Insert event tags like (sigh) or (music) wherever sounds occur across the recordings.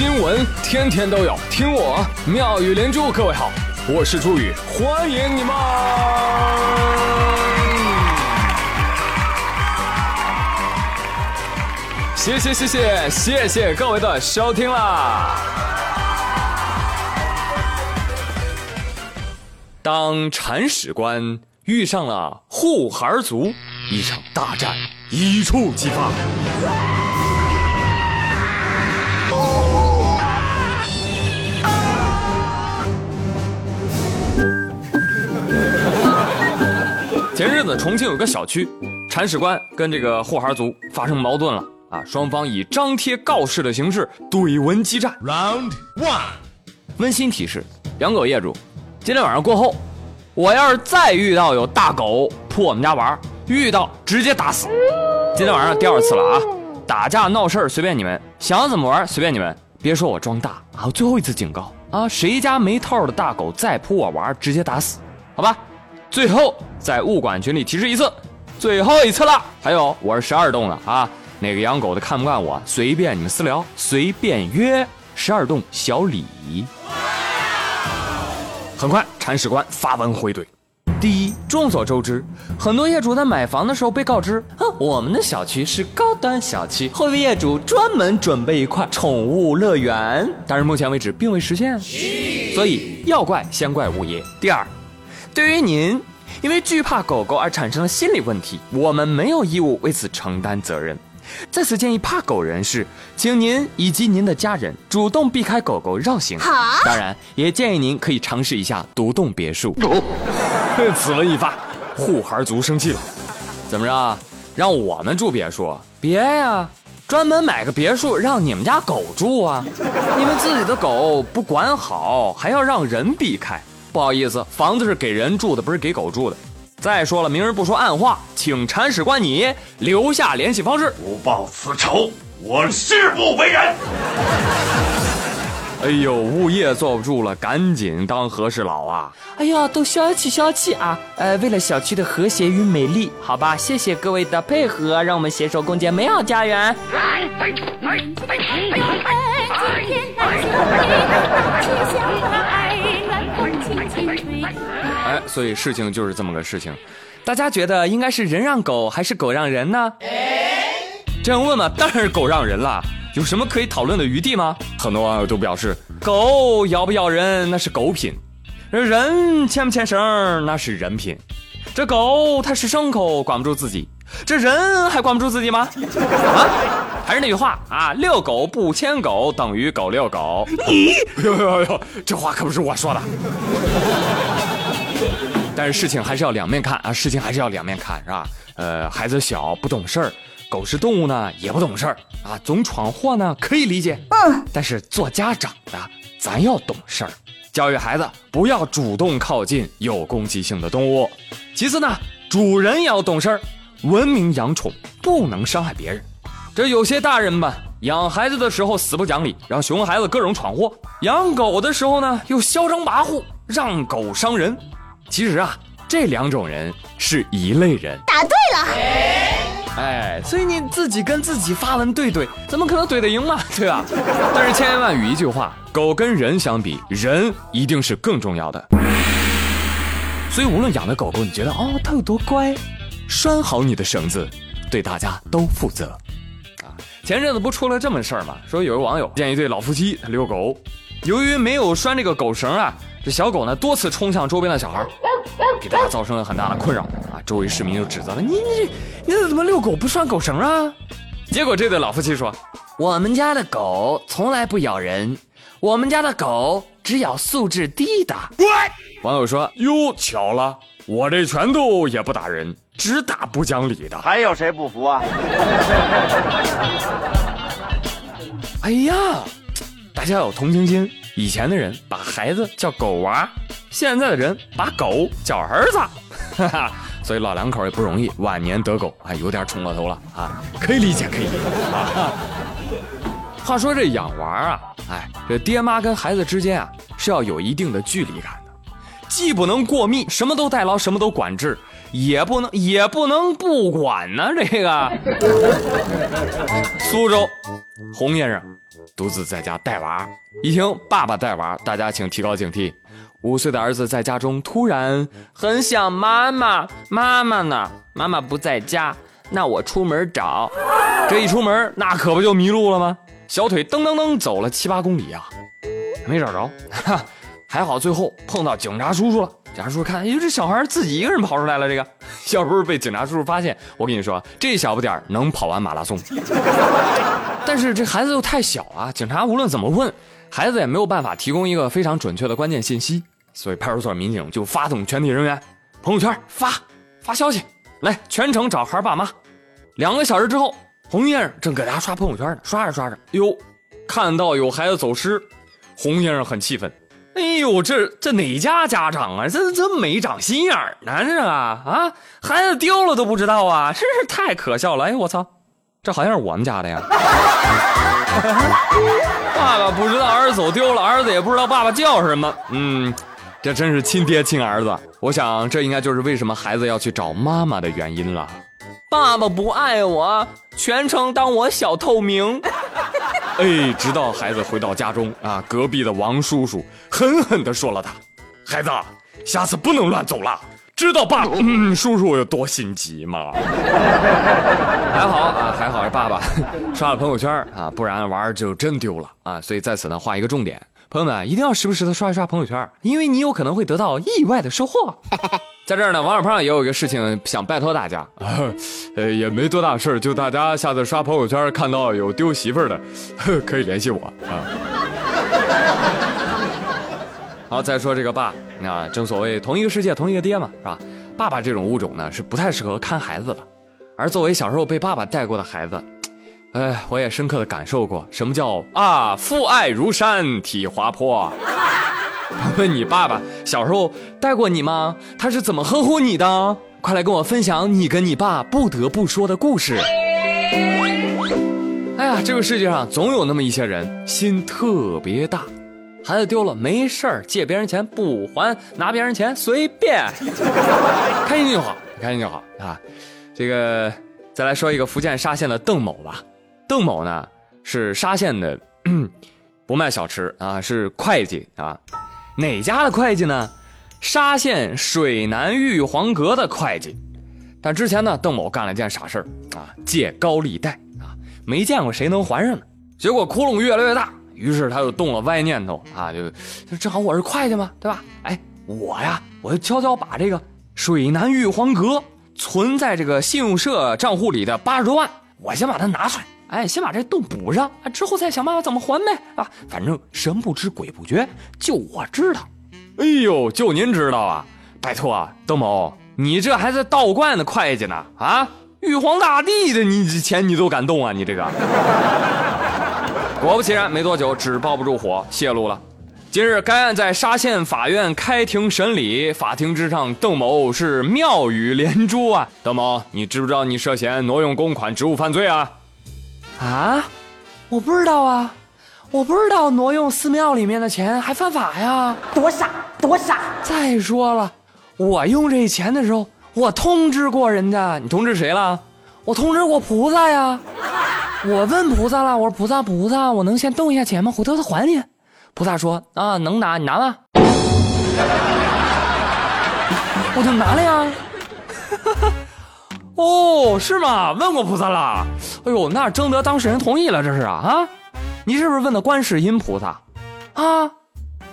新闻天天都有，听我妙语连珠。各位好，我是朱宇，欢迎你们！谢谢谢谢谢谢各位的收听啦！当铲屎官遇上了护孩族，一场大战一触即发。前日子，重庆有个小区，铲屎官跟这个护孩族发生矛盾了啊！双方以张贴告示的形式怼文激战。Round one，温馨提示：养狗业主，今天晚上过后，我要是再遇到有大狗扑我们家玩，遇到直接打死。今天晚上第二次了啊！打架闹事儿随便你们，想怎么玩随便你们，别说我装大啊！最后一次警告啊！谁家没套的大狗再扑我玩，直接打死，好吧？最后在物管群里提示一次，最后一次了。还有我是十二栋的啊，哪个养狗的看不惯我，随便你们私聊，随便约十二栋小李。很快，铲屎官发文回怼：第一，众所周知，很多业主在买房的时候被告知，哼我们的小区是高端小区，会为业主专门准备一块宠物乐园，但是目前为止并未实现，所以要怪先怪物业。第二。对于您，因为惧怕狗狗而产生的心理问题，我们没有义务为此承担责任。在此建议怕狗人士，请您以及您的家人主动避开狗狗绕行。好，当然也建议您可以尝试一下独栋别墅。此文一发，护孩族生气了，怎么着？让我们住别墅？别呀，专门买个别墅让你们家狗住啊！你们自己的狗不管好，还要让人避开。不好意思，房子是给人住的，不是给狗住的。再说了，明人不说暗话，请铲屎官你留下联系方式。不报此仇，我誓不为人。(laughs) 哎呦，物业坐不住了，赶紧当和事佬啊！哎呀，都消气消气啊！呃，为了小区的和谐与美丽，好吧，谢谢各位的配合，让我们携手共建美好家园。哎，所以事情就是这么个事情，大家觉得应该是人让狗还是狗让人呢？这样问嘛，当然是狗让人了。有什么可以讨论的余地吗？很多网友都表示，狗咬不咬人那是狗品，人牵不牵绳那是人品。这狗它是牲口，管不住自己，这人还管不住自己吗？(laughs) 啊，还是那句话啊，遛狗不牵狗等于狗遛狗。你，(laughs) 呦呦呦，这话可不是我说的。但是事情还是要两面看啊，事情还是要两面看，是吧？呃，孩子小不懂事儿。狗是动物呢，也不懂事儿啊，总闯祸呢，可以理解。嗯，但是做家长的，咱要懂事儿，教育孩子不要主动靠近有攻击性的动物。其次呢，主人也要懂事儿，文明养宠，不能伤害别人。这有些大人吧，养孩子的时候死不讲理，让熊孩子各种闯祸；养狗的时候呢，又嚣张跋扈，让狗伤人。其实啊，这两种人是一类人。答对了。哎，所以你自己跟自己发文对怼，怎么可能怼得赢嘛？对吧？但是千言万语一句话，狗跟人相比，人一定是更重要的。所以无论养的狗狗，你觉得哦它有多乖，拴好你的绳子，对大家都负责。啊，前阵子不出了这么事儿吗？说有个网友见一对老夫妻遛狗，由于没有拴这个狗绳啊，这小狗呢多次冲向周边的小孩。给大家造成了很大的困扰啊！周围市民就指责了你，你你怎么遛狗不拴狗绳啊？结果这对老夫妻说：“我们家的狗从来不咬人，我们家的狗只咬素质低的。”网友说：“哟，巧了，我这拳头也不打人，只打不讲理的。”还有谁不服啊？(laughs) 哎呀，大家有同情心。以前的人把孩子叫狗娃。现在的人把狗叫儿子，哈哈，所以老两口也不容易，晚年得狗，哎，有点宠过头了啊，可以理解，可以理解。话说这养娃啊，哎，这爹妈跟孩子之间啊是要有一定的距离感的，既不能过密，什么都代劳，什么都管制，也不能也不能不管呢。这个苏州洪先生独自在家带娃。一听爸爸带娃，大家请提高警惕。五岁的儿子在家中突然很想妈妈，妈妈呢？妈妈不在家，那我出门找。这一出门，那可不就迷路了吗？小腿噔噔噔走了七八公里啊，没找着。还好最后碰到警察叔叔了。警察叔叔看，哎，这小孩自己一个人跑出来了。这个 (laughs) 要不是被警察叔叔发现，我跟你说，这小不点儿能跑完马拉松。但是这孩子又太小啊，警察无论怎么问。孩子也没有办法提供一个非常准确的关键信息，所以派出所民警就发动全体人员，朋友圈发发消息，来全程找孩爸妈。两个小时之后，洪先生正搁家刷朋友圈呢，刷着刷着，哟，看到有孩子走失，洪先生很气愤，哎呦，这这哪家家长啊？这这没长心眼儿呢？这啊啊，孩子丢了都不知道啊，真是太可笑了！哎，我操，这好像是我们家的呀。(laughs) 爸爸不知道儿子走丢了，儿子也不知道爸爸叫什么。嗯，这真是亲爹亲儿子。我想这应该就是为什么孩子要去找妈妈的原因了。爸爸不爱我，全程当我小透明。(laughs) 哎，直到孩子回到家中啊，隔壁的王叔叔狠狠地说了他：“孩子，下次不能乱走了。”知道爸嗯，叔叔有多心急吗？(laughs) 还好啊，还好是爸爸 (laughs) 刷了朋友圈啊，不然娃儿就真丢了啊。所以在此呢，画一个重点，朋友们一定要时不时的刷一刷朋友圈，因为你有可能会得到意外的收获。(laughs) 在这儿呢，王小胖也有一个事情想拜托大家，呃，也没多大事就大家下次刷朋友圈看到有丢媳妇儿的，可以联系我啊。好，再说这个爸，啊，正所谓同一个世界，同一个爹嘛，是吧？爸爸这种物种呢，是不太适合看孩子的。而作为小时候被爸爸带过的孩子，哎，我也深刻的感受过什么叫啊，父爱如山，体滑坡。问你爸爸小时候带过你吗？他是怎么呵护你的？快来跟我分享你跟你爸不得不说的故事。哎呀，这个世界上总有那么一些人，心特别大。孩子丢了没事儿，借别人钱不还，拿别人钱随便，(laughs) 开心就好，开心就好啊！这个再来说一个福建沙县的邓某吧。邓某呢是沙县的，(clears throat) 不卖小吃啊，是会计啊。哪家的会计呢？沙县水南玉皇阁的会计。但之前呢，邓某干了件傻事儿啊，借高利贷啊，没见过谁能还上呢。结果窟窿越来越大。于是他就动了歪念头啊，就就正好我是会计嘛，对吧？哎，我呀，我就悄悄把这个水南玉皇阁存在这个信用社账户里的八十多万，我先把它拿出来，哎，先把这洞补上，啊，之后再想办法怎么还呗，啊，反正神不知鬼不觉，就我知道。哎呦，就您知道啊？拜托啊，邓某，你这还在道观的会计呢？啊，玉皇大帝的你钱你都敢动啊？你这个。果不其然，没多久纸包不住火，泄露了。今日该案在沙县法院开庭审理，法庭之上，邓某是妙语连珠啊！邓某，你知不知道你涉嫌挪用公款职务犯罪啊？啊，我不知道啊，我不知道挪用寺庙里面的钱还犯法呀！多傻，多傻！再说了，我用这钱的时候，我通知过人家，你通知谁了？我通知过菩萨呀。我问菩萨了，我说菩萨菩萨，我能先动一下钱吗？回头他还你。菩萨说啊，能拿，你拿吧。我就拿了呀。(laughs) 哦，是吗？问过菩萨了。哎呦，那征得当事人同意了，这是啊啊？你是不是问的观世音菩萨？啊？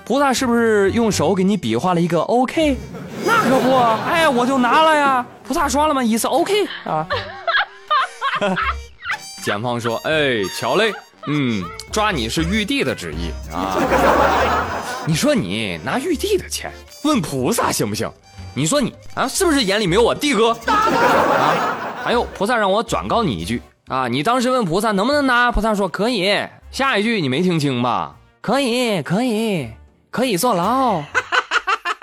菩萨是不是用手给你比划了一个 OK？那可不，哎，我就拿了呀。菩萨说了吗？意思 OK 啊。(laughs) 检方说：“哎，巧嘞，嗯，抓你是玉帝的旨意啊。你说你拿玉帝的钱问菩萨行不行？你说你啊，是不是眼里没有我帝哥啊？还有菩萨让我转告你一句啊，你当时问菩萨能不能拿，菩萨说可以。下一句你没听清吧？可以，可以，可以坐牢。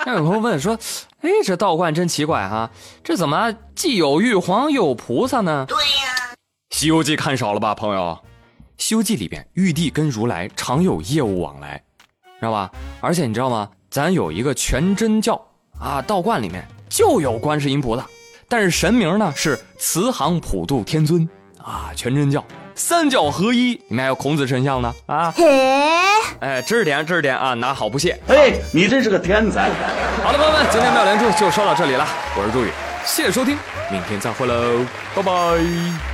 那有朋友问说，哎，这道观真奇怪哈，这怎么既有玉皇又有菩萨呢？对呀。”《西游记》看少了吧，朋友？《西游记》里边，玉帝跟如来常有业务往来，知道吧？而且你知道吗？咱有一个全真教啊，道观里面就有观世音菩萨，但是神名呢是慈航普渡天尊啊。全真教三教合一，里面还有孔子神像呢啊！嘿，哎，知识点知识点啊，拿好不谢。哎，你真是个天才！好了，朋友们，今天妙连珠就说到这里了，我是朱宇，谢谢收听，明天再会喽，拜拜。